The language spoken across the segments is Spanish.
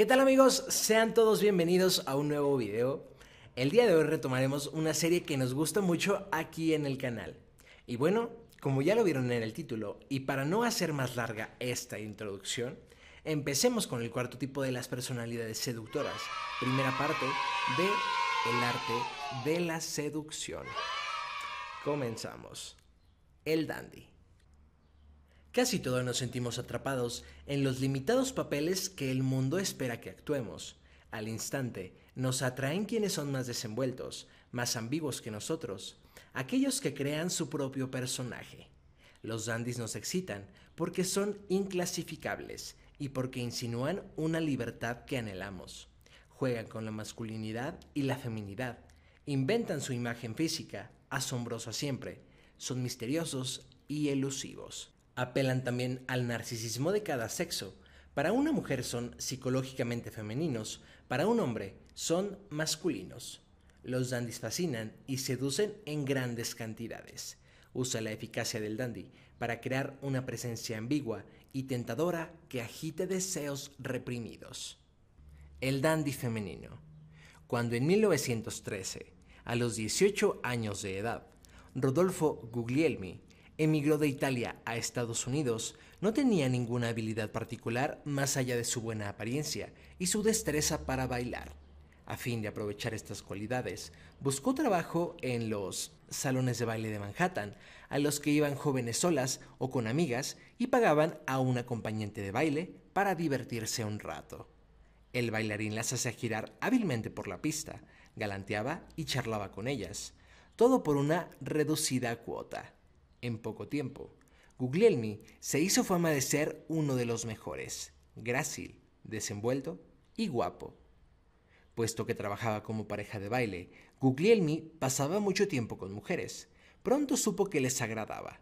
¿Qué tal amigos? Sean todos bienvenidos a un nuevo video. El día de hoy retomaremos una serie que nos gusta mucho aquí en el canal. Y bueno, como ya lo vieron en el título, y para no hacer más larga esta introducción, empecemos con el cuarto tipo de las personalidades seductoras. Primera parte de El arte de la seducción. Comenzamos. El dandy. Casi todos nos sentimos atrapados en los limitados papeles que el mundo espera que actuemos. Al instante, nos atraen quienes son más desenvueltos, más ambiguos que nosotros, aquellos que crean su propio personaje. Los dandies nos excitan porque son inclasificables y porque insinúan una libertad que anhelamos. Juegan con la masculinidad y la feminidad, inventan su imagen física, asombrosa siempre, son misteriosos y elusivos apelan también al narcisismo de cada sexo. Para una mujer son psicológicamente femeninos, para un hombre son masculinos. Los dandis fascinan y seducen en grandes cantidades. Usa la eficacia del dandy para crear una presencia ambigua y tentadora que agite deseos reprimidos. El dandy femenino. Cuando en 1913, a los 18 años de edad, Rodolfo Guglielmi emigró de Italia a Estados Unidos, no tenía ninguna habilidad particular más allá de su buena apariencia y su destreza para bailar. A fin de aprovechar estas cualidades, buscó trabajo en los salones de baile de Manhattan, a los que iban jóvenes solas o con amigas y pagaban a un acompañante de baile para divertirse un rato. El bailarín las hacía girar hábilmente por la pista, galanteaba y charlaba con ellas, todo por una reducida cuota en poco tiempo. Guglielmi se hizo fama de ser uno de los mejores, grácil, desenvuelto y guapo. Puesto que trabajaba como pareja de baile, Guglielmi pasaba mucho tiempo con mujeres. Pronto supo que les agradaba,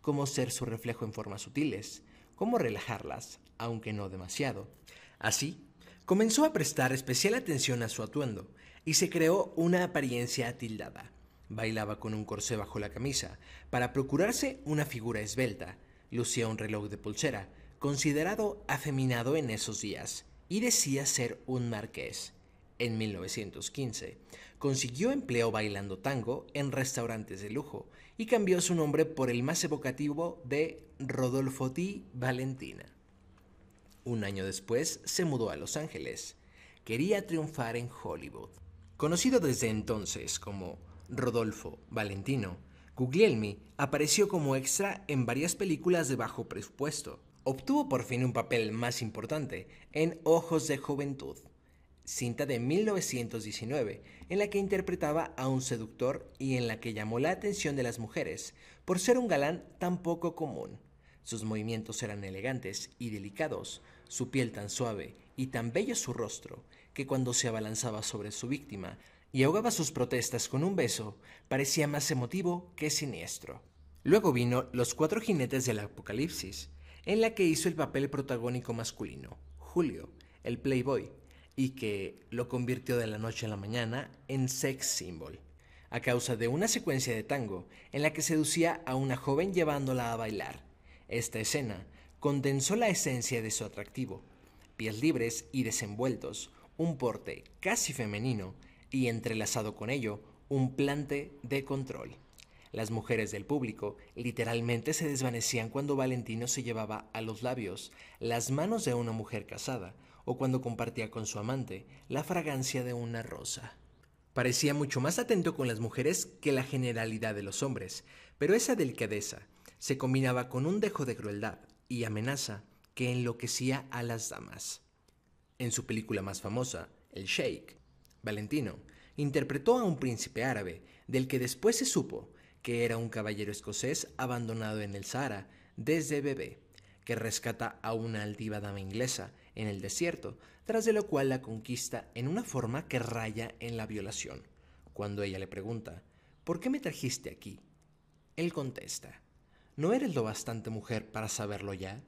cómo ser su reflejo en formas sutiles, cómo relajarlas, aunque no demasiado. Así, comenzó a prestar especial atención a su atuendo y se creó una apariencia atildada Bailaba con un corsé bajo la camisa para procurarse una figura esbelta. Lucía un reloj de pulsera, considerado afeminado en esos días, y decía ser un marqués. En 1915 consiguió empleo bailando tango en restaurantes de lujo y cambió su nombre por el más evocativo de Rodolfo Di Valentina. Un año después se mudó a Los Ángeles. Quería triunfar en Hollywood. Conocido desde entonces como Rodolfo Valentino, Guglielmi apareció como extra en varias películas de bajo presupuesto. Obtuvo por fin un papel más importante en Ojos de Juventud, cinta de 1919, en la que interpretaba a un seductor y en la que llamó la atención de las mujeres por ser un galán tan poco común. Sus movimientos eran elegantes y delicados, su piel tan suave y tan bello su rostro, que cuando se abalanzaba sobre su víctima y ahogaba sus protestas con un beso, parecía más emotivo que siniestro. Luego vino Los Cuatro Jinetes del Apocalipsis, en la que hizo el papel protagónico masculino, Julio, el Playboy, y que lo convirtió de la noche a la mañana en sex symbol, a causa de una secuencia de tango en la que seducía a una joven llevándola a bailar. Esta escena condensó la esencia de su atractivo, pies libres y desenvueltos, un porte casi femenino y entrelazado con ello, un plante de control. Las mujeres del público literalmente se desvanecían cuando Valentino se llevaba a los labios las manos de una mujer casada o cuando compartía con su amante la fragancia de una rosa. Parecía mucho más atento con las mujeres que la generalidad de los hombres, pero esa delicadeza se combinaba con un dejo de crueldad y amenaza que enloquecía a las damas. En su película más famosa, El Sheikh, Valentino, interpretó a un príncipe árabe, del que después se supo que era un caballero escocés abandonado en el Sahara desde bebé, que rescata a una altiva dama inglesa en el desierto, tras de lo cual la conquista en una forma que raya en la violación. Cuando ella le pregunta, ¿por qué me trajiste aquí? Él contesta, ¿no eres lo bastante mujer para saberlo ya?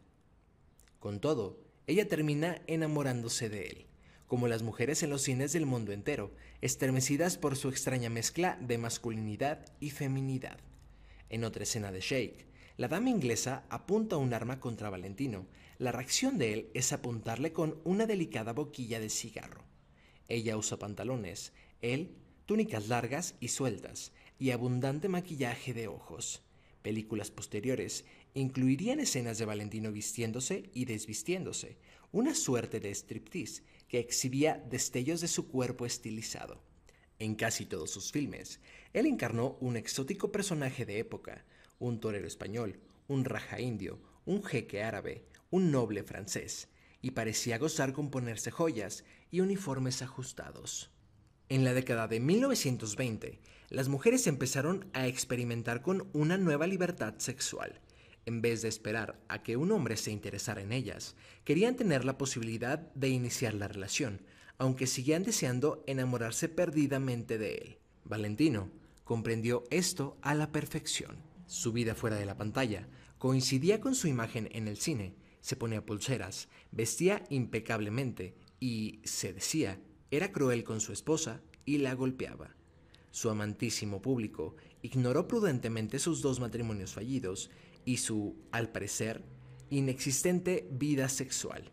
Con todo, ella termina enamorándose de él como las mujeres en los cines del mundo entero, estremecidas por su extraña mezcla de masculinidad y feminidad. En otra escena de Shake, la dama inglesa apunta un arma contra Valentino, La reacción de él es apuntarle con una delicada boquilla de cigarro. Ella usa pantalones, él túnicas largas y sueltas, y abundante maquillaje de ojos. Películas posteriores incluirían escenas de Valentino vistiéndose y desvistiéndose, una suerte de striptease que exhibía destellos de su cuerpo estilizado. En casi todos sus filmes, él encarnó un exótico personaje de época, un torero español, un raja indio, un jeque árabe, un noble francés, y parecía gozar con ponerse joyas y uniformes ajustados. En la década de 1920, las mujeres empezaron a experimentar con una nueva libertad sexual. En vez de esperar a que un hombre se interesara en ellas, querían tener la posibilidad de iniciar la relación, aunque seguían deseando enamorarse perdidamente de él. Valentino comprendió esto a la perfección. Su vida fuera de la pantalla coincidía con su imagen en el cine. Se ponía pulseras, vestía impecablemente y, se decía, era cruel con su esposa y la golpeaba. Su amantísimo público ignoró prudentemente sus dos matrimonios fallidos y su, al parecer, inexistente vida sexual.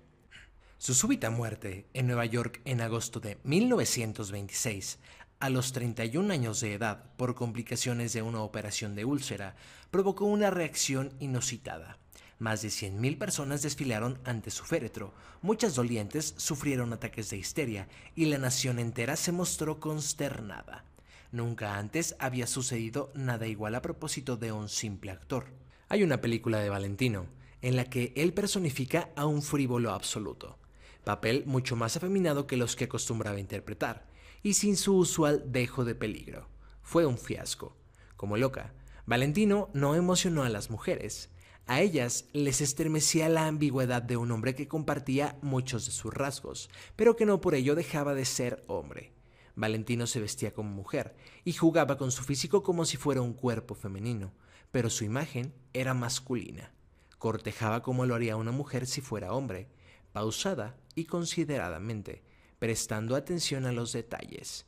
Su súbita muerte en Nueva York en agosto de 1926, a los 31 años de edad por complicaciones de una operación de úlcera, provocó una reacción inusitada. Más de 100.000 personas desfilaron ante su féretro, muchas dolientes sufrieron ataques de histeria y la nación entera se mostró consternada. Nunca antes había sucedido nada igual a propósito de un simple actor. Hay una película de Valentino, en la que él personifica a un frívolo absoluto, papel mucho más afeminado que los que acostumbraba interpretar, y sin su usual dejo de peligro. Fue un fiasco. Como loca, Valentino no emocionó a las mujeres, a ellas les estremecía la ambigüedad de un hombre que compartía muchos de sus rasgos, pero que no por ello dejaba de ser hombre. Valentino se vestía como mujer y jugaba con su físico como si fuera un cuerpo femenino, pero su imagen era masculina. Cortejaba como lo haría una mujer si fuera hombre, pausada y consideradamente, prestando atención a los detalles,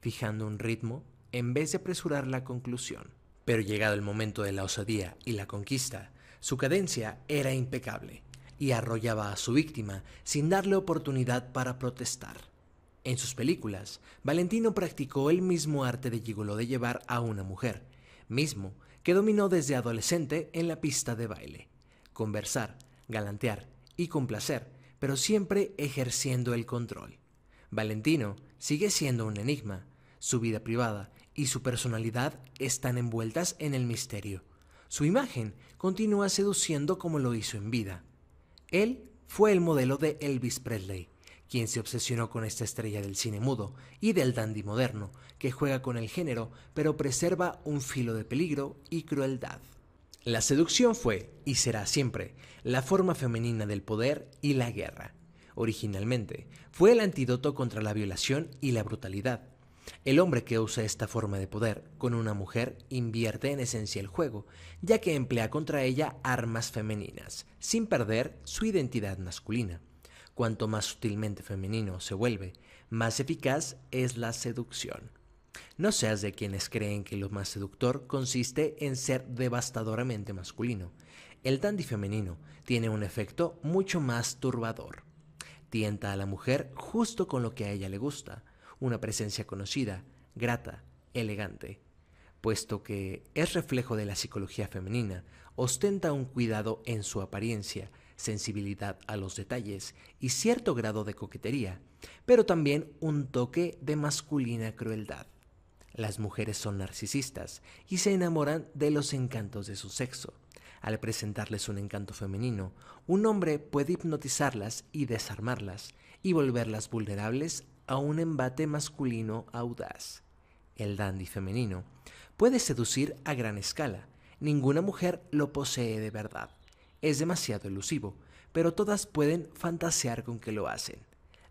fijando un ritmo en vez de apresurar la conclusión. Pero llegado el momento de la osadía y la conquista, su cadencia era impecable y arrollaba a su víctima sin darle oportunidad para protestar. En sus películas, Valentino practicó el mismo arte de gigolo de llevar a una mujer, mismo que dominó desde adolescente en la pista de baile. Conversar, galantear y complacer, pero siempre ejerciendo el control. Valentino sigue siendo un enigma. Su vida privada y su personalidad están envueltas en el misterio. Su imagen continúa seduciendo como lo hizo en vida. Él fue el modelo de Elvis Presley, quien se obsesionó con esta estrella del cine mudo y del dandy moderno, que juega con el género pero preserva un filo de peligro y crueldad. La seducción fue, y será siempre, la forma femenina del poder y la guerra. Originalmente, fue el antídoto contra la violación y la brutalidad, el hombre que usa esta forma de poder con una mujer invierte en esencia el juego, ya que emplea contra ella armas femeninas, sin perder su identidad masculina. Cuanto más sutilmente femenino se vuelve, más eficaz es la seducción. No seas de quienes creen que lo más seductor consiste en ser devastadoramente masculino. El dandy femenino tiene un efecto mucho más turbador. Tienta a la mujer justo con lo que a ella le gusta, una presencia conocida, grata, elegante. Puesto que es reflejo de la psicología femenina, ostenta un cuidado en su apariencia, sensibilidad a los detalles y cierto grado de coquetería, pero también un toque de masculina crueldad. Las mujeres son narcisistas y se enamoran de los encantos de su sexo. Al presentarles un encanto femenino, un hombre puede hipnotizarlas y desarmarlas y volverlas vulnerables a un embate masculino audaz. El dandy femenino puede seducir a gran escala. Ninguna mujer lo posee de verdad. Es demasiado elusivo, pero todas pueden fantasear con que lo hacen.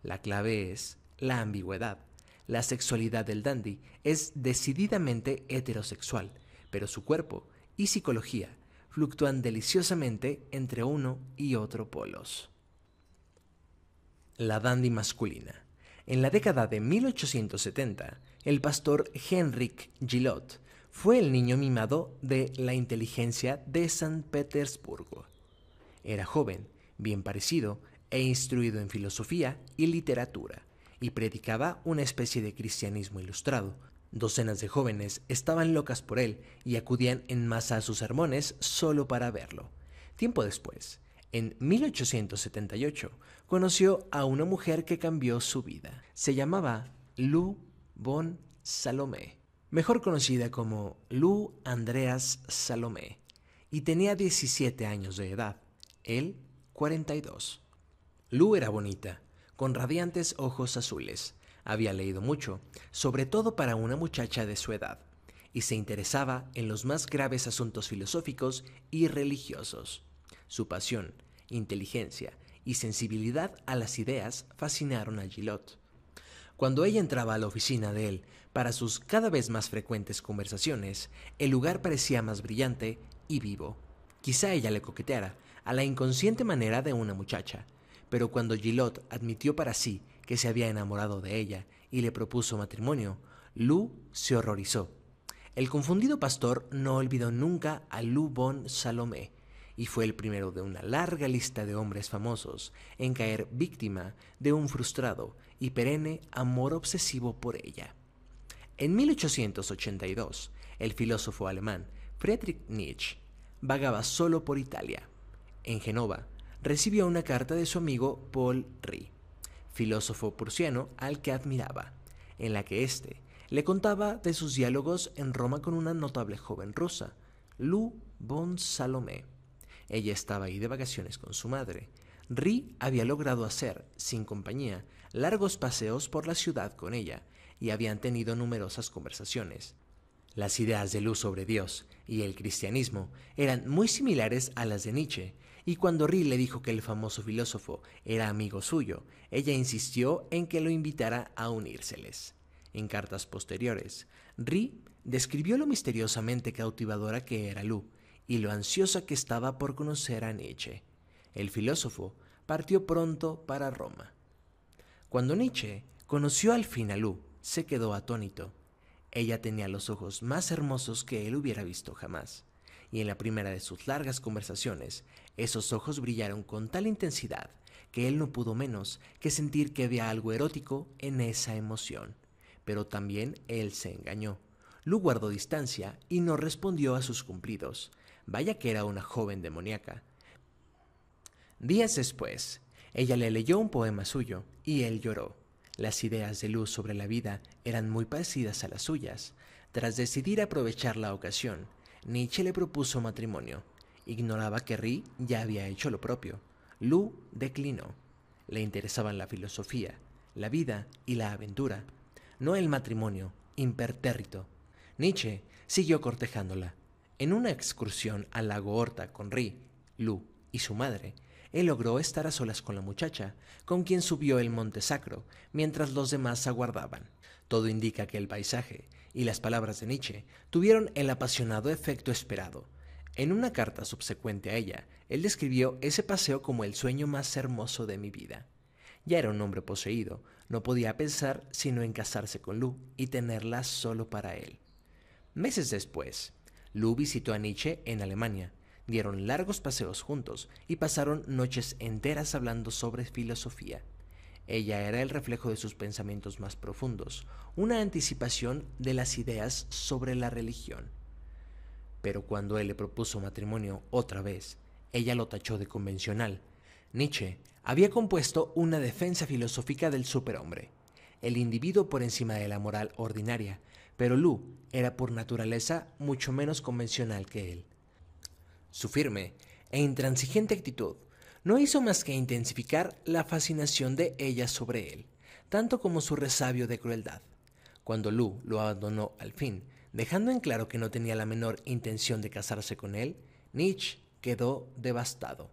La clave es la ambigüedad. La sexualidad del dandy es decididamente heterosexual, pero su cuerpo y psicología fluctúan deliciosamente entre uno y otro polos. La dandy masculina. En la década de 1870, el pastor Henrik Gillot fue el niño mimado de la inteligencia de San Petersburgo. Era joven, bien parecido e instruido en filosofía y literatura, y predicaba una especie de cristianismo ilustrado. Docenas de jóvenes estaban locas por él y acudían en masa a sus sermones solo para verlo. Tiempo después, en 1878, conoció a una mujer que cambió su vida. Se llamaba Lou von Salomé, mejor conocida como Lou Andreas Salomé, y tenía 17 años de edad, él 42. Lou era bonita, con radiantes ojos azules. Había leído mucho, sobre todo para una muchacha de su edad, y se interesaba en los más graves asuntos filosóficos y religiosos. Su pasión, inteligencia y sensibilidad a las ideas fascinaron a Gillot. Cuando ella entraba a la oficina de él para sus cada vez más frecuentes conversaciones, el lugar parecía más brillante y vivo. Quizá ella le coqueteara, a la inconsciente manera de una muchacha, pero cuando Gillot admitió para sí que se había enamorado de ella y le propuso matrimonio, Lou se horrorizó. El confundido pastor no olvidó nunca a Lou Bon Salomé, y fue el primero de una larga lista de hombres famosos en caer víctima de un frustrado y perenne amor obsesivo por ella. En 1882, el filósofo alemán Friedrich Nietzsche vagaba solo por Italia. En Genova, recibió una carta de su amigo Paul Rie, filósofo prusiano al que admiraba, en la que éste le contaba de sus diálogos en Roma con una notable joven rusa, Lou von Salomé. Ella estaba ahí de vacaciones con su madre. Ri había logrado hacer, sin compañía, largos paseos por la ciudad con ella, y habían tenido numerosas conversaciones. Las ideas de Luz sobre Dios y el cristianismo eran muy similares a las de Nietzsche, y cuando Ri le dijo que el famoso filósofo era amigo suyo, ella insistió en que lo invitara a unírseles. En cartas posteriores, Ri describió lo misteriosamente cautivadora que era Lu y lo ansiosa que estaba por conocer a Nietzsche. El filósofo partió pronto para Roma. Cuando Nietzsche conoció al fin a Lu, se quedó atónito. Ella tenía los ojos más hermosos que él hubiera visto jamás, y en la primera de sus largas conversaciones, esos ojos brillaron con tal intensidad que él no pudo menos que sentir que había algo erótico en esa emoción. Pero también él se engañó. Lu guardó distancia y no respondió a sus cumplidos, Vaya que era una joven demoníaca. Días después, ella le leyó un poema suyo y él lloró. Las ideas de Luz sobre la vida eran muy parecidas a las suyas. Tras decidir aprovechar la ocasión, Nietzsche le propuso matrimonio. Ignoraba que Ri ya había hecho lo propio. Lu declinó. Le interesaban la filosofía, la vida y la aventura, no el matrimonio impertérrito. Nietzsche siguió cortejándola. En una excursión al lago Horta con Ri, Lu y su madre, él logró estar a solas con la muchacha, con quien subió el monte sacro, mientras los demás aguardaban. Todo indica que el paisaje y las palabras de Nietzsche tuvieron el apasionado efecto esperado. En una carta subsecuente a ella, él describió ese paseo como el sueño más hermoso de mi vida. Ya era un hombre poseído, no podía pensar sino en casarse con Lu y tenerla solo para él. Meses después, Lu visitó a Nietzsche en Alemania. Dieron largos paseos juntos y pasaron noches enteras hablando sobre filosofía. Ella era el reflejo de sus pensamientos más profundos, una anticipación de las ideas sobre la religión. Pero cuando él le propuso matrimonio otra vez, ella lo tachó de convencional. Nietzsche había compuesto una defensa filosófica del superhombre, el individuo por encima de la moral ordinaria, pero Lu era por naturaleza mucho menos convencional que él. Su firme e intransigente actitud no hizo más que intensificar la fascinación de ella sobre él, tanto como su resabio de crueldad. Cuando Lu lo abandonó al fin, dejando en claro que no tenía la menor intención de casarse con él, Nietzsche quedó devastado.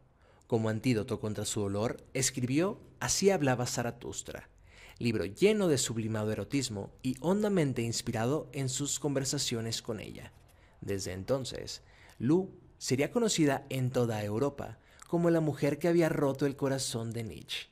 Como antídoto contra su dolor, escribió Así hablaba Zaratustra, libro lleno de sublimado erotismo y hondamente inspirado en sus conversaciones con ella. Desde entonces, Lu sería conocida en toda Europa como la mujer que había roto el corazón de Nietzsche.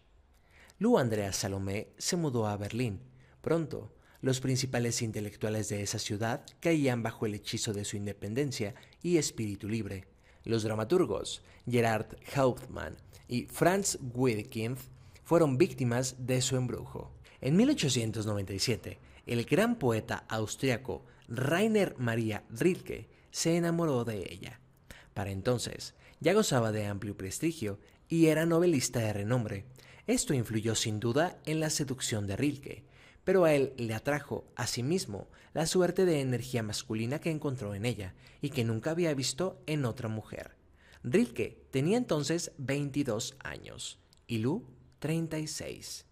Lu Andrea Salomé se mudó a Berlín. Pronto, los principales intelectuales de esa ciudad caían bajo el hechizo de su independencia y espíritu libre. Los dramaturgos Gerard Hauptmann y Franz Wedekind fueron víctimas de su embrujo. En 1897, el gran poeta austriaco Rainer Maria Rilke se enamoró de ella. Para entonces, ya gozaba de amplio prestigio y era novelista de renombre. Esto influyó sin duda en la seducción de Rilke, pero a él le atrajo, asimismo, la suerte de energía masculina que encontró en ella y que nunca había visto en otra mujer. Rilke tenía entonces 22 años y Lu 36.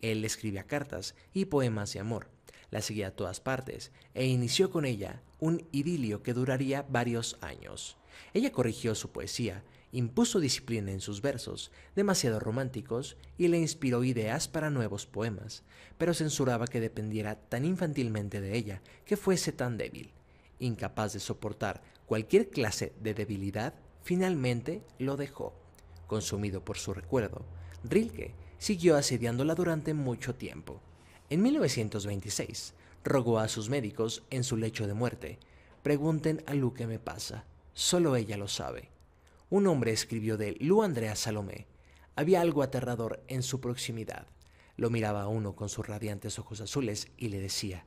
Él escribía cartas y poemas de amor, la seguía a todas partes e inició con ella un idilio que duraría varios años. Ella corrigió su poesía, impuso disciplina en sus versos, demasiado románticos, y le inspiró ideas para nuevos poemas, pero censuraba que dependiera tan infantilmente de ella, que fuese tan débil. Incapaz de soportar cualquier clase de debilidad, finalmente lo dejó. Consumido por su recuerdo, Rilke siguió asediándola durante mucho tiempo. En 1926, rogó a sus médicos en su lecho de muerte, pregunten a Lu qué me pasa, solo ella lo sabe. Un hombre escribió de Lu Andrea Salomé. Había algo aterrador en su proximidad. Lo miraba a uno con sus radiantes ojos azules y le decía,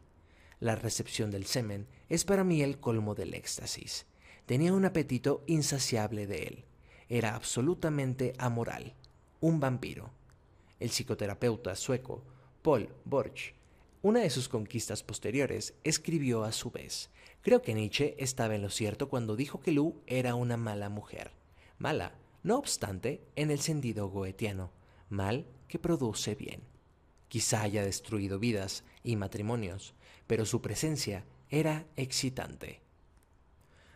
la recepción del semen es para mí el colmo del éxtasis. Tenía un apetito insaciable de él. Era absolutamente amoral, un vampiro. El psicoterapeuta sueco Paul Borch, una de sus conquistas posteriores, escribió a su vez, creo que Nietzsche estaba en lo cierto cuando dijo que Lu era una mala mujer. Mala, no obstante, en el sentido goetiano, mal que produce bien. Quizá haya destruido vidas y matrimonios, pero su presencia era excitante.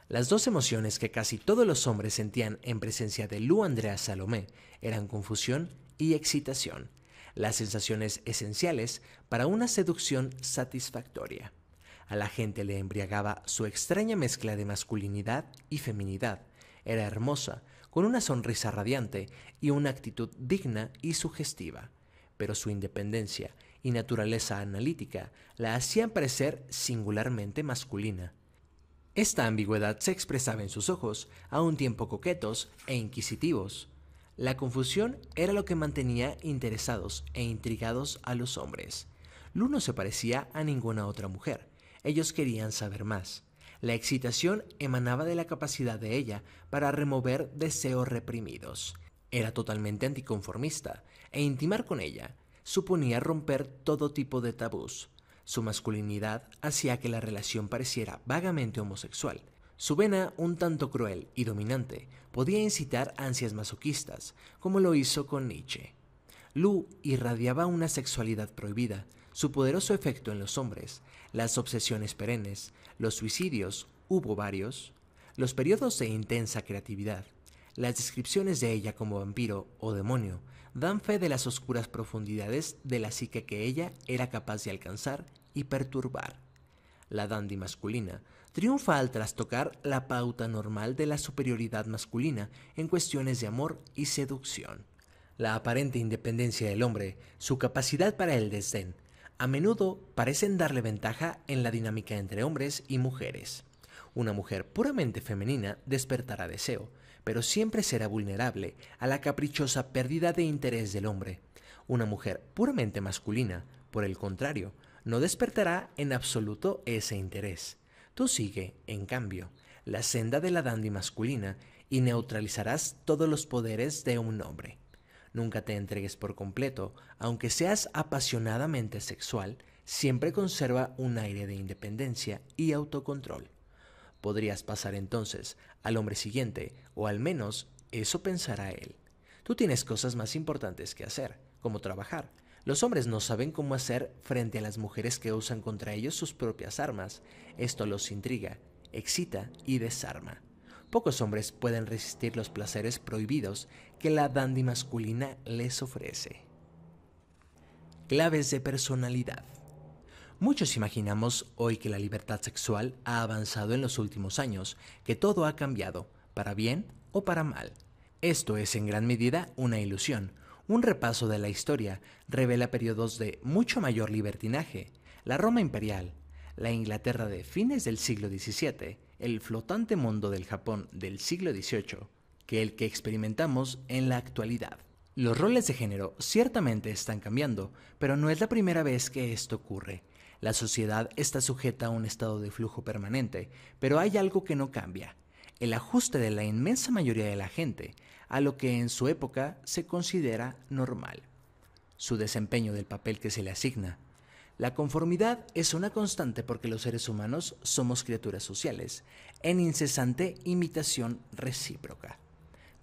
Las dos emociones que casi todos los hombres sentían en presencia de Lu Andrea Salomé eran confusión y excitación, las sensaciones esenciales para una seducción satisfactoria. A la gente le embriagaba su extraña mezcla de masculinidad y feminidad. Era hermosa, con una sonrisa radiante y una actitud digna y sugestiva, pero su independencia y naturaleza analítica la hacían parecer singularmente masculina. Esta ambigüedad se expresaba en sus ojos, a un tiempo coquetos e inquisitivos. La confusión era lo que mantenía interesados e intrigados a los hombres. Lu no se parecía a ninguna otra mujer. Ellos querían saber más. La excitación emanaba de la capacidad de ella para remover deseos reprimidos. Era totalmente anticonformista, e intimar con ella suponía romper todo tipo de tabús. Su masculinidad hacía que la relación pareciera vagamente homosexual. Su vena, un tanto cruel y dominante, podía incitar ansias masoquistas, como lo hizo con Nietzsche. Lu irradiaba una sexualidad prohibida, su poderoso efecto en los hombres, las obsesiones perennes, los suicidios, hubo varios, los periodos de intensa creatividad, las descripciones de ella como vampiro o demonio dan fe de las oscuras profundidades de la psique que ella era capaz de alcanzar y perturbar. La dandy masculina triunfa al trastocar la pauta normal de la superioridad masculina en cuestiones de amor y seducción. La aparente independencia del hombre, su capacidad para el desdén, a menudo parecen darle ventaja en la dinámica entre hombres y mujeres. Una mujer puramente femenina despertará deseo, pero siempre será vulnerable a la caprichosa pérdida de interés del hombre. Una mujer puramente masculina, por el contrario, no despertará en absoluto ese interés. Tú sigue, en cambio, la senda de la dandy masculina y neutralizarás todos los poderes de un hombre. Nunca te entregues por completo, aunque seas apasionadamente sexual, siempre conserva un aire de independencia y autocontrol. Podrías pasar entonces al hombre siguiente, o al menos eso pensará él. Tú tienes cosas más importantes que hacer, como trabajar. Los hombres no saben cómo hacer frente a las mujeres que usan contra ellos sus propias armas. Esto los intriga, excita y desarma. Pocos hombres pueden resistir los placeres prohibidos que la dandy masculina les ofrece. Claves de personalidad. Muchos imaginamos hoy que la libertad sexual ha avanzado en los últimos años, que todo ha cambiado, para bien o para mal. Esto es en gran medida una ilusión. Un repaso de la historia revela periodos de mucho mayor libertinaje. La Roma imperial, la Inglaterra de fines del siglo XVII, el flotante mundo del Japón del siglo XVIII que el que experimentamos en la actualidad. Los roles de género ciertamente están cambiando, pero no es la primera vez que esto ocurre. La sociedad está sujeta a un estado de flujo permanente, pero hay algo que no cambia, el ajuste de la inmensa mayoría de la gente a lo que en su época se considera normal, su desempeño del papel que se le asigna. La conformidad es una constante porque los seres humanos somos criaturas sociales, en incesante imitación recíproca.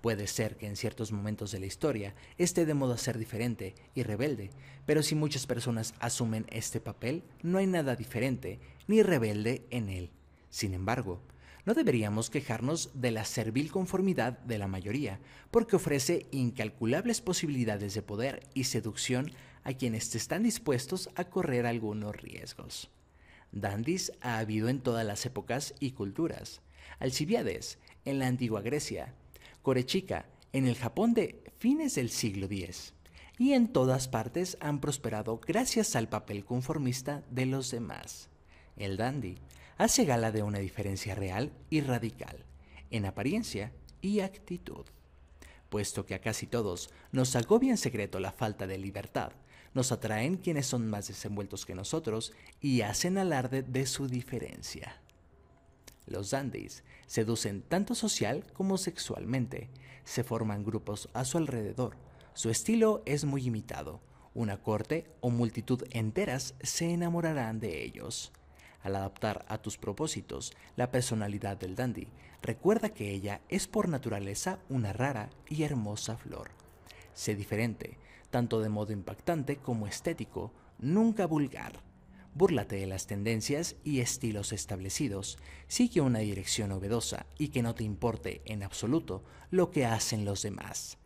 Puede ser que en ciertos momentos de la historia esté de moda ser diferente y rebelde, pero si muchas personas asumen este papel, no hay nada diferente ni rebelde en él. Sin embargo, no deberíamos quejarnos de la servil conformidad de la mayoría, porque ofrece incalculables posibilidades de poder y seducción a quienes están dispuestos a correr algunos riesgos. Dandis ha habido en todas las épocas y culturas. Alcibiades, en la antigua Grecia, Corechica, en el Japón de fines del siglo X, y en todas partes han prosperado gracias al papel conformista de los demás. El dandy hace gala de una diferencia real y radical, en apariencia y actitud. Puesto que a casi todos nos agobia en secreto la falta de libertad, nos atraen quienes son más desenvueltos que nosotros y hacen alarde de su diferencia. Los dandies seducen tanto social como sexualmente, se forman grupos a su alrededor, su estilo es muy imitado, una corte o multitud enteras se enamorarán de ellos. Al adaptar a tus propósitos la personalidad del dandy, recuerda que ella es por naturaleza una rara y hermosa flor. Sé diferente, tanto de modo impactante como estético, nunca vulgar. Búrlate de las tendencias y estilos establecidos, sigue una dirección novedosa y que no te importe en absoluto lo que hacen los demás.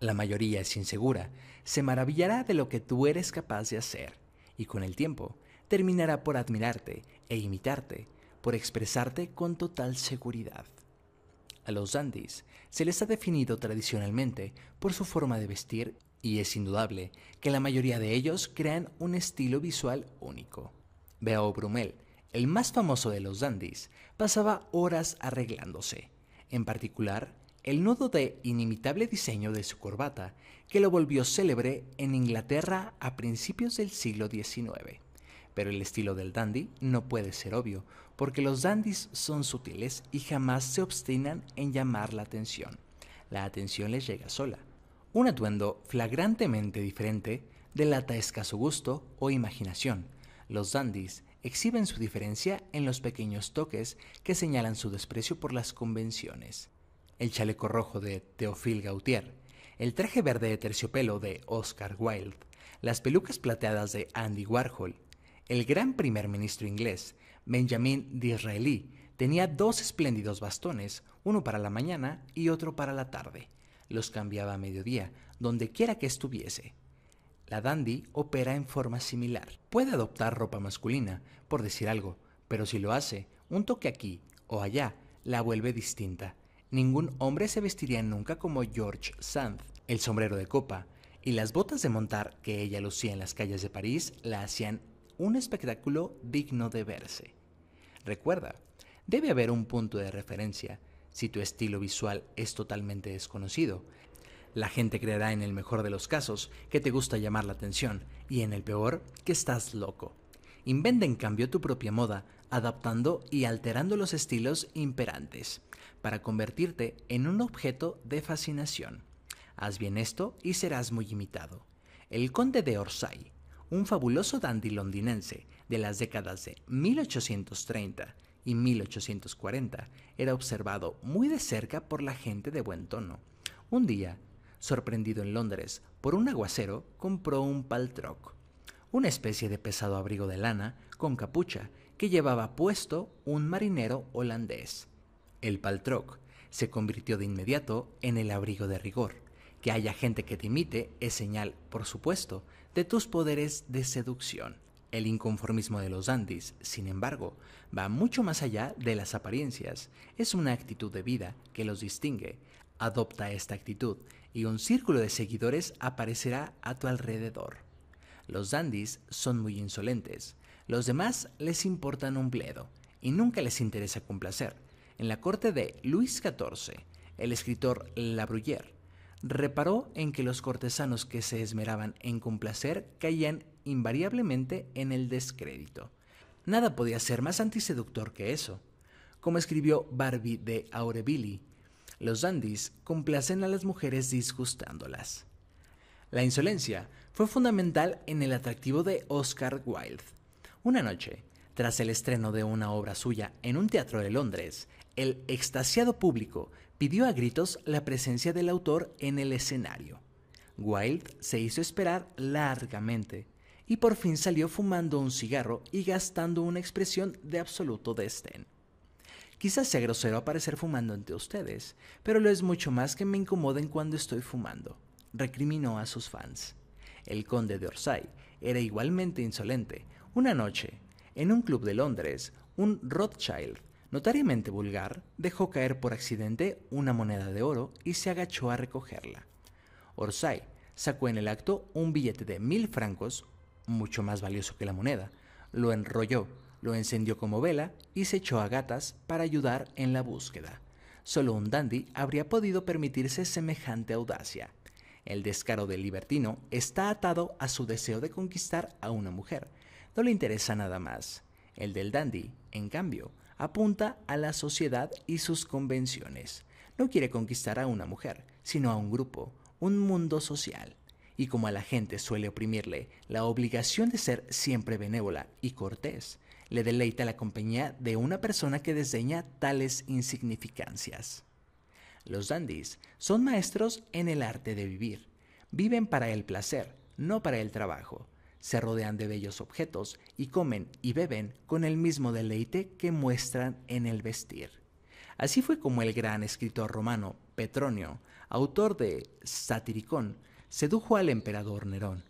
La mayoría es insegura, se maravillará de lo que tú eres capaz de hacer, y con el tiempo terminará por admirarte e imitarte, por expresarte con total seguridad. A los dandies se les ha definido tradicionalmente por su forma de vestir y es indudable que la mayoría de ellos crean un estilo visual único. Beau Brumel, el más famoso de los dandies, pasaba horas arreglándose, en particular el nudo de inimitable diseño de su corbata, que lo volvió célebre en Inglaterra a principios del siglo XIX. Pero el estilo del dandy no puede ser obvio, porque los dandys son sutiles y jamás se obstinan en llamar la atención. La atención les llega sola. Un atuendo flagrantemente diferente delata escaso gusto o imaginación. Los dandys exhiben su diferencia en los pequeños toques que señalan su desprecio por las convenciones. El chaleco rojo de Théophile Gautier, el traje verde de terciopelo de Oscar Wilde, las pelucas plateadas de Andy Warhol, el gran primer ministro inglés, Benjamin Disraeli, tenía dos espléndidos bastones, uno para la mañana y otro para la tarde. Los cambiaba a mediodía, donde quiera que estuviese. La dandy opera en forma similar. Puede adoptar ropa masculina, por decir algo, pero si lo hace, un toque aquí o allá la vuelve distinta. Ningún hombre se vestiría nunca como George Sand. El sombrero de copa y las botas de montar que ella lucía en las calles de París la hacían un espectáculo digno de verse. Recuerda, debe haber un punto de referencia. Si tu estilo visual es totalmente desconocido, la gente creerá en el mejor de los casos que te gusta llamar la atención y en el peor que estás loco. Inventa en cambio tu propia moda, adaptando y alterando los estilos imperantes, para convertirte en un objeto de fascinación. Haz bien esto y serás muy imitado. El conde de Orsay un fabuloso dandy londinense de las décadas de 1830 y 1840 era observado muy de cerca por la gente de buen tono. Un día, sorprendido en Londres por un aguacero, compró un paltrock, una especie de pesado abrigo de lana con capucha que llevaba puesto un marinero holandés. El paltrock se convirtió de inmediato en el abrigo de rigor. Que haya gente que te imite es señal, por supuesto, de tus poderes de seducción. El inconformismo de los dandis, sin embargo, va mucho más allá de las apariencias. Es una actitud de vida que los distingue. Adopta esta actitud y un círculo de seguidores aparecerá a tu alrededor. Los dandis son muy insolentes. Los demás les importan un bledo. y nunca les interesa complacer. En la corte de Luis XIV, el escritor La Bruyère reparó en que los cortesanos que se esmeraban en complacer caían invariablemente en el descrédito. Nada podía ser más antiseductor que eso. Como escribió Barbie de Aurevilly, los dandies complacen a las mujeres disgustándolas. La insolencia fue fundamental en el atractivo de Oscar Wilde. Una noche, tras el estreno de una obra suya en un teatro de Londres, el extasiado público pidió a gritos la presencia del autor en el escenario. Wilde se hizo esperar largamente y por fin salió fumando un cigarro y gastando una expresión de absoluto desdén. Quizás sea grosero aparecer fumando ante ustedes, pero lo es mucho más que me incomoden cuando estoy fumando, recriminó a sus fans. El conde de Orsay era igualmente insolente. Una noche, en un club de Londres, un Rothschild, notariamente vulgar, dejó caer por accidente una moneda de oro y se agachó a recogerla. Orsay sacó en el acto un billete de mil francos, mucho más valioso que la moneda, lo enrolló, lo encendió como vela y se echó a gatas para ayudar en la búsqueda. Solo un dandy habría podido permitirse semejante audacia. El descaro del libertino está atado a su deseo de conquistar a una mujer. No le interesa nada más. El del dandy, en cambio, apunta a la sociedad y sus convenciones. No quiere conquistar a una mujer, sino a un grupo, un mundo social y como a la gente suele oprimirle la obligación de ser siempre benévola y cortés, le deleita la compañía de una persona que desdeña tales insignificancias. Los dandies son maestros en el arte de vivir. Viven para el placer, no para el trabajo. Se rodean de bellos objetos y comen y beben con el mismo deleite que muestran en el vestir. Así fue como el gran escritor romano Petronio, autor de Satiricón, sedujo al emperador Nerón.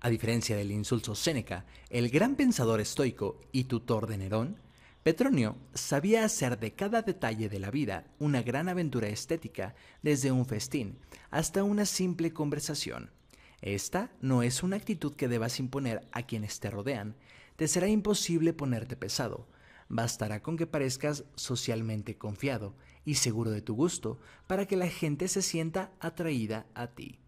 A diferencia del insulso Séneca, el gran pensador estoico y tutor de Nerón, Petronio sabía hacer de cada detalle de la vida una gran aventura estética, desde un festín hasta una simple conversación. Esta no es una actitud que debas imponer a quienes te rodean. Te será imposible ponerte pesado. Bastará con que parezcas socialmente confiado y seguro de tu gusto para que la gente se sienta atraída a ti.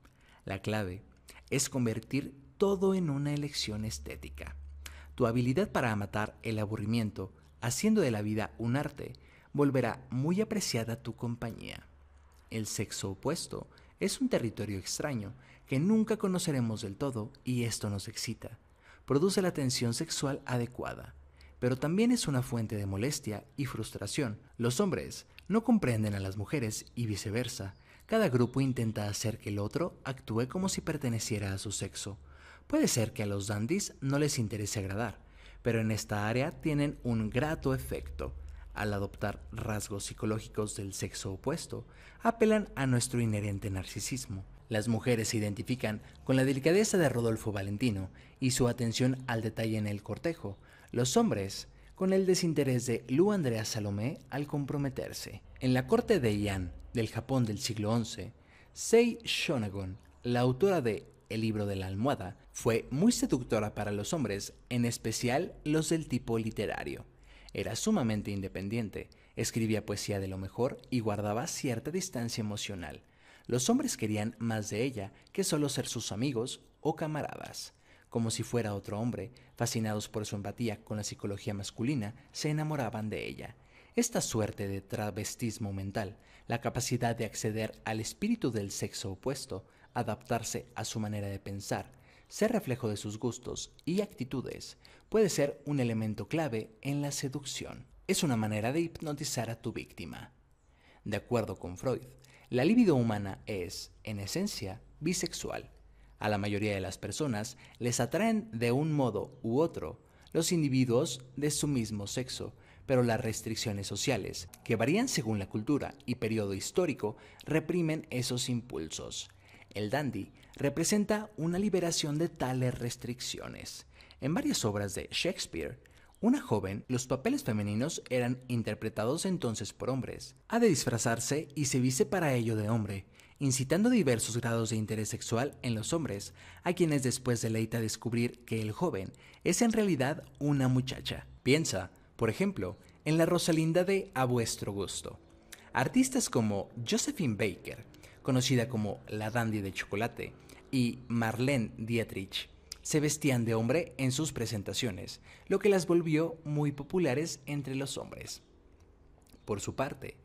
La clave es convertir todo en una elección estética. Tu habilidad para matar el aburrimiento, haciendo de la vida un arte, volverá muy apreciada tu compañía. El sexo opuesto es un territorio extraño que nunca conoceremos del todo y esto nos excita. Produce la tensión sexual adecuada, pero también es una fuente de molestia y frustración. Los hombres no comprenden a las mujeres y viceversa, cada grupo intenta hacer que el otro actúe como si perteneciera a su sexo. Puede ser que a los dandies no les interese agradar, pero en esta área tienen un grato efecto. Al adoptar rasgos psicológicos del sexo opuesto, apelan a nuestro inherente narcisismo. Las mujeres se identifican con la delicadeza de Rodolfo Valentino y su atención al detalle en el cortejo. Los hombres con el desinterés de Lu Andrea Salomé al comprometerse. En la corte de Yan del Japón del siglo XI, Sei Shonagon, la autora de El libro de la almohada, fue muy seductora para los hombres, en especial los del tipo literario. Era sumamente independiente, escribía poesía de lo mejor y guardaba cierta distancia emocional. Los hombres querían más de ella que solo ser sus amigos o camaradas. Como si fuera otro hombre, fascinados por su empatía con la psicología masculina, se enamoraban de ella. Esta suerte de travestismo mental la capacidad de acceder al espíritu del sexo opuesto, adaptarse a su manera de pensar, ser reflejo de sus gustos y actitudes, puede ser un elemento clave en la seducción. Es una manera de hipnotizar a tu víctima. De acuerdo con Freud, la libido humana es, en esencia, bisexual. A la mayoría de las personas les atraen de un modo u otro los individuos de su mismo sexo, pero las restricciones sociales, que varían según la cultura y periodo histórico, reprimen esos impulsos. El dandy representa una liberación de tales restricciones. En varias obras de Shakespeare, una joven, los papeles femeninos eran interpretados entonces por hombres. Ha de disfrazarse y se viste para ello de hombre, incitando diversos grados de interés sexual en los hombres, a quienes después deleita descubrir que el joven es en realidad una muchacha. Piensa, por ejemplo, en la Rosalinda de A vuestro gusto. Artistas como Josephine Baker, conocida como la Dandy de Chocolate, y Marlene Dietrich, se vestían de hombre en sus presentaciones, lo que las volvió muy populares entre los hombres. Por su parte,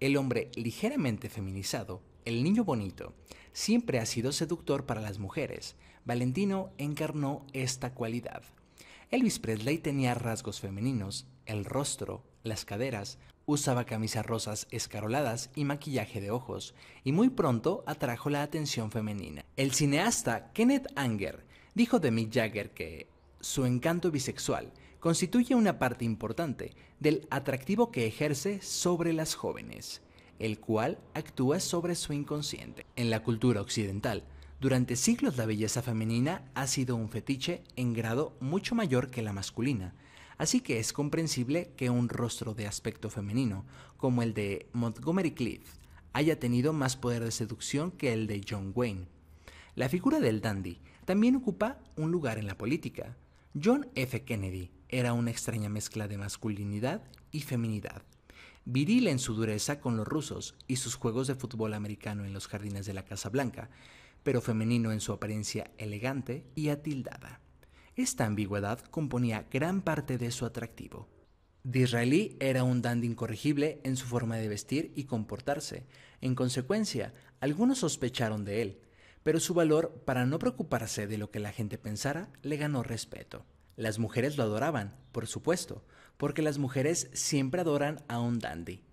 el hombre ligeramente feminizado, el niño bonito, siempre ha sido seductor para las mujeres. Valentino encarnó esta cualidad. Elvis Presley tenía rasgos femeninos, el rostro, las caderas, usaba camisas rosas escaroladas y maquillaje de ojos, y muy pronto atrajo la atención femenina. El cineasta Kenneth Anger dijo de Mick Jagger que su encanto bisexual constituye una parte importante del atractivo que ejerce sobre las jóvenes, el cual actúa sobre su inconsciente. En la cultura occidental, durante siglos la belleza femenina ha sido un fetiche en grado mucho mayor que la masculina, así que es comprensible que un rostro de aspecto femenino, como el de Montgomery Clift, haya tenido más poder de seducción que el de John Wayne. La figura del dandy también ocupa un lugar en la política. John F. Kennedy era una extraña mezcla de masculinidad y feminidad. Viril en su dureza con los rusos y sus juegos de fútbol americano en los jardines de la Casa Blanca, pero femenino en su apariencia elegante y atildada. Esta ambigüedad componía gran parte de su atractivo. Disraeli era un dandy incorregible en su forma de vestir y comportarse. En consecuencia, algunos sospecharon de él, pero su valor para no preocuparse de lo que la gente pensara le ganó respeto. Las mujeres lo adoraban, por supuesto, porque las mujeres siempre adoran a un dandy.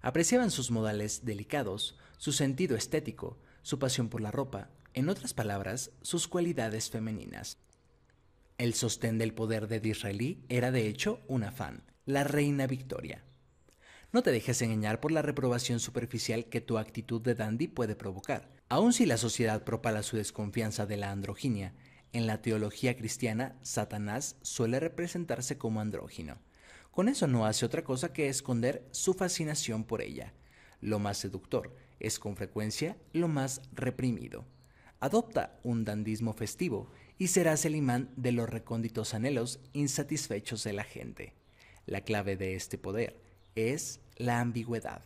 Apreciaban sus modales delicados, su sentido estético, su pasión por la ropa, en otras palabras, sus cualidades femeninas. El sostén del poder de Disraeli era de hecho una fan, la reina Victoria. No te dejes engañar por la reprobación superficial que tu actitud de dandy puede provocar. Aun si la sociedad propala su desconfianza de la androginia, en la teología cristiana, Satanás suele representarse como andrógino. Con eso no hace otra cosa que esconder su fascinación por ella. Lo más seductor es con frecuencia lo más reprimido. Adopta un dandismo festivo y serás el imán de los recónditos anhelos insatisfechos de la gente. La clave de este poder es la ambigüedad.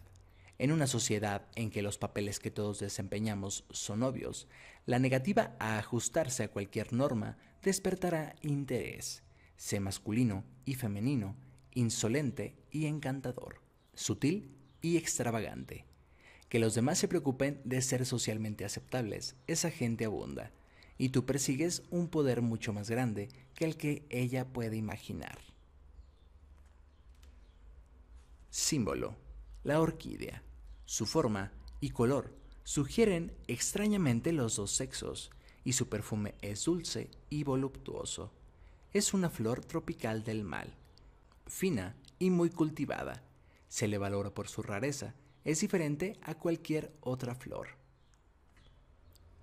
En una sociedad en que los papeles que todos desempeñamos son obvios, la negativa a ajustarse a cualquier norma despertará interés. Sé masculino y femenino, insolente y encantador, sutil y extravagante. Que los demás se preocupen de ser socialmente aceptables, esa gente abunda, y tú persigues un poder mucho más grande que el que ella puede imaginar. Símbolo. La orquídea. Su forma y color sugieren extrañamente los dos sexos y su perfume es dulce y voluptuoso. Es una flor tropical del mal, fina y muy cultivada. Se le valora por su rareza. Es diferente a cualquier otra flor.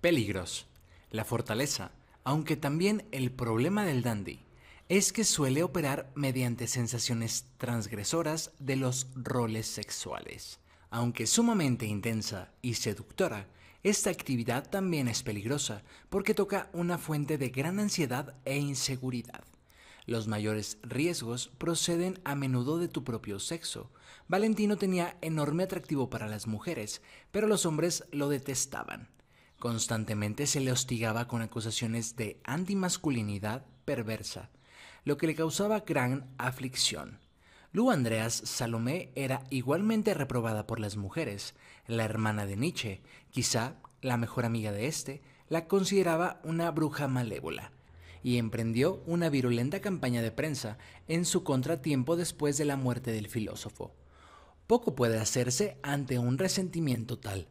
Peligros. La fortaleza, aunque también el problema del dandy es que suele operar mediante sensaciones transgresoras de los roles sexuales. Aunque sumamente intensa y seductora, esta actividad también es peligrosa porque toca una fuente de gran ansiedad e inseguridad. Los mayores riesgos proceden a menudo de tu propio sexo. Valentino tenía enorme atractivo para las mujeres, pero los hombres lo detestaban. Constantemente se le hostigaba con acusaciones de antimasculinidad perversa lo que le causaba gran aflicción. Lu Andreas Salomé era igualmente reprobada por las mujeres. La hermana de Nietzsche, quizá la mejor amiga de éste, la consideraba una bruja malévola y emprendió una virulenta campaña de prensa en su contratiempo después de la muerte del filósofo. Poco puede hacerse ante un resentimiento tal.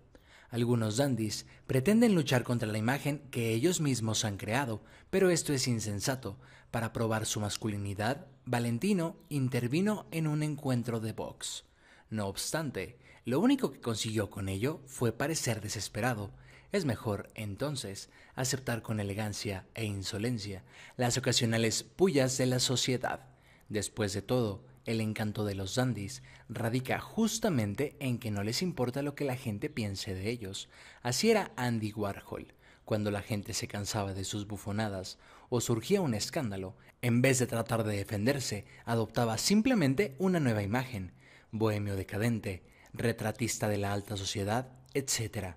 Algunos dandis pretenden luchar contra la imagen que ellos mismos han creado, pero esto es insensato. Para probar su masculinidad, Valentino intervino en un encuentro de box. No obstante, lo único que consiguió con ello fue parecer desesperado. Es mejor, entonces, aceptar con elegancia e insolencia las ocasionales pullas de la sociedad. Después de todo, el encanto de los dandis radica justamente en que no les importa lo que la gente piense de ellos. Así era Andy Warhol. Cuando la gente se cansaba de sus bufonadas o surgía un escándalo, en vez de tratar de defenderse, adoptaba simplemente una nueva imagen, bohemio decadente, retratista de la alta sociedad, etc.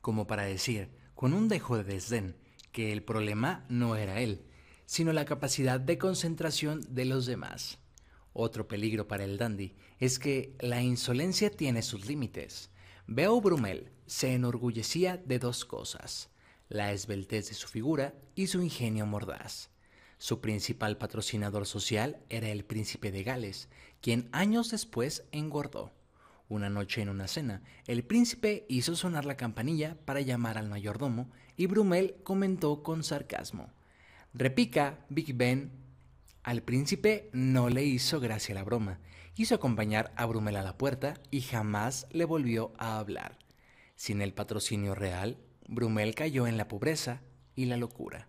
Como para decir, con un dejo de desdén, que el problema no era él, sino la capacidad de concentración de los demás. Otro peligro para el dandy es que la insolencia tiene sus límites. Beo Brumel se enorgullecía de dos cosas, la esbeltez de su figura y su ingenio mordaz. Su principal patrocinador social era el príncipe de Gales, quien años después engordó. Una noche en una cena, el príncipe hizo sonar la campanilla para llamar al mayordomo y Brumel comentó con sarcasmo. Repica, Big Ben. Al príncipe no le hizo gracia la broma. Hizo acompañar a Brumel a la puerta y jamás le volvió a hablar. Sin el patrocinio real, Brumel cayó en la pobreza y la locura.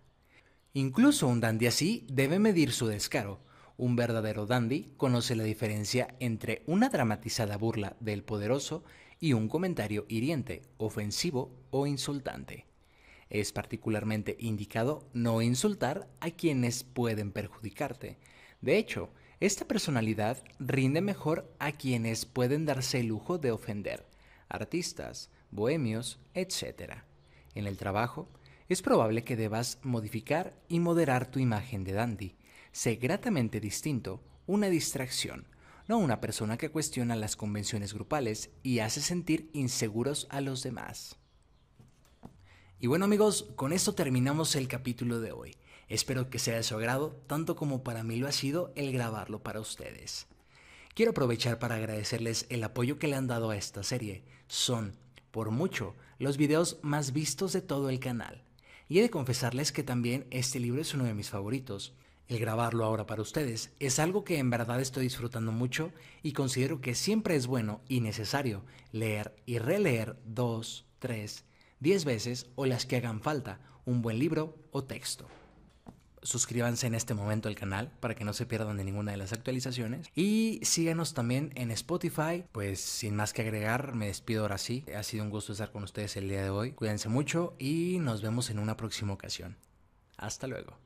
Incluso un dandy así debe medir su descaro. Un verdadero dandy conoce la diferencia entre una dramatizada burla del poderoso y un comentario hiriente, ofensivo o insultante. Es particularmente indicado no insultar a quienes pueden perjudicarte. De hecho, esta personalidad rinde mejor a quienes pueden darse el lujo de ofender, artistas, bohemios, etc. En el trabajo, es probable que debas modificar y moderar tu imagen de dandy. Sé gratamente distinto, una distracción, no una persona que cuestiona las convenciones grupales y hace sentir inseguros a los demás. Y bueno amigos, con esto terminamos el capítulo de hoy. Espero que sea de su agrado, tanto como para mí lo ha sido el grabarlo para ustedes. Quiero aprovechar para agradecerles el apoyo que le han dado a esta serie. Son, por mucho, los videos más vistos de todo el canal. Y he de confesarles que también este libro es uno de mis favoritos. El grabarlo ahora para ustedes es algo que en verdad estoy disfrutando mucho y considero que siempre es bueno y necesario leer y releer dos, tres, diez veces o las que hagan falta un buen libro o texto suscríbanse en este momento al canal para que no se pierdan de ninguna de las actualizaciones. Y síganos también en Spotify. Pues sin más que agregar, me despido ahora sí. Ha sido un gusto estar con ustedes el día de hoy. Cuídense mucho y nos vemos en una próxima ocasión. Hasta luego.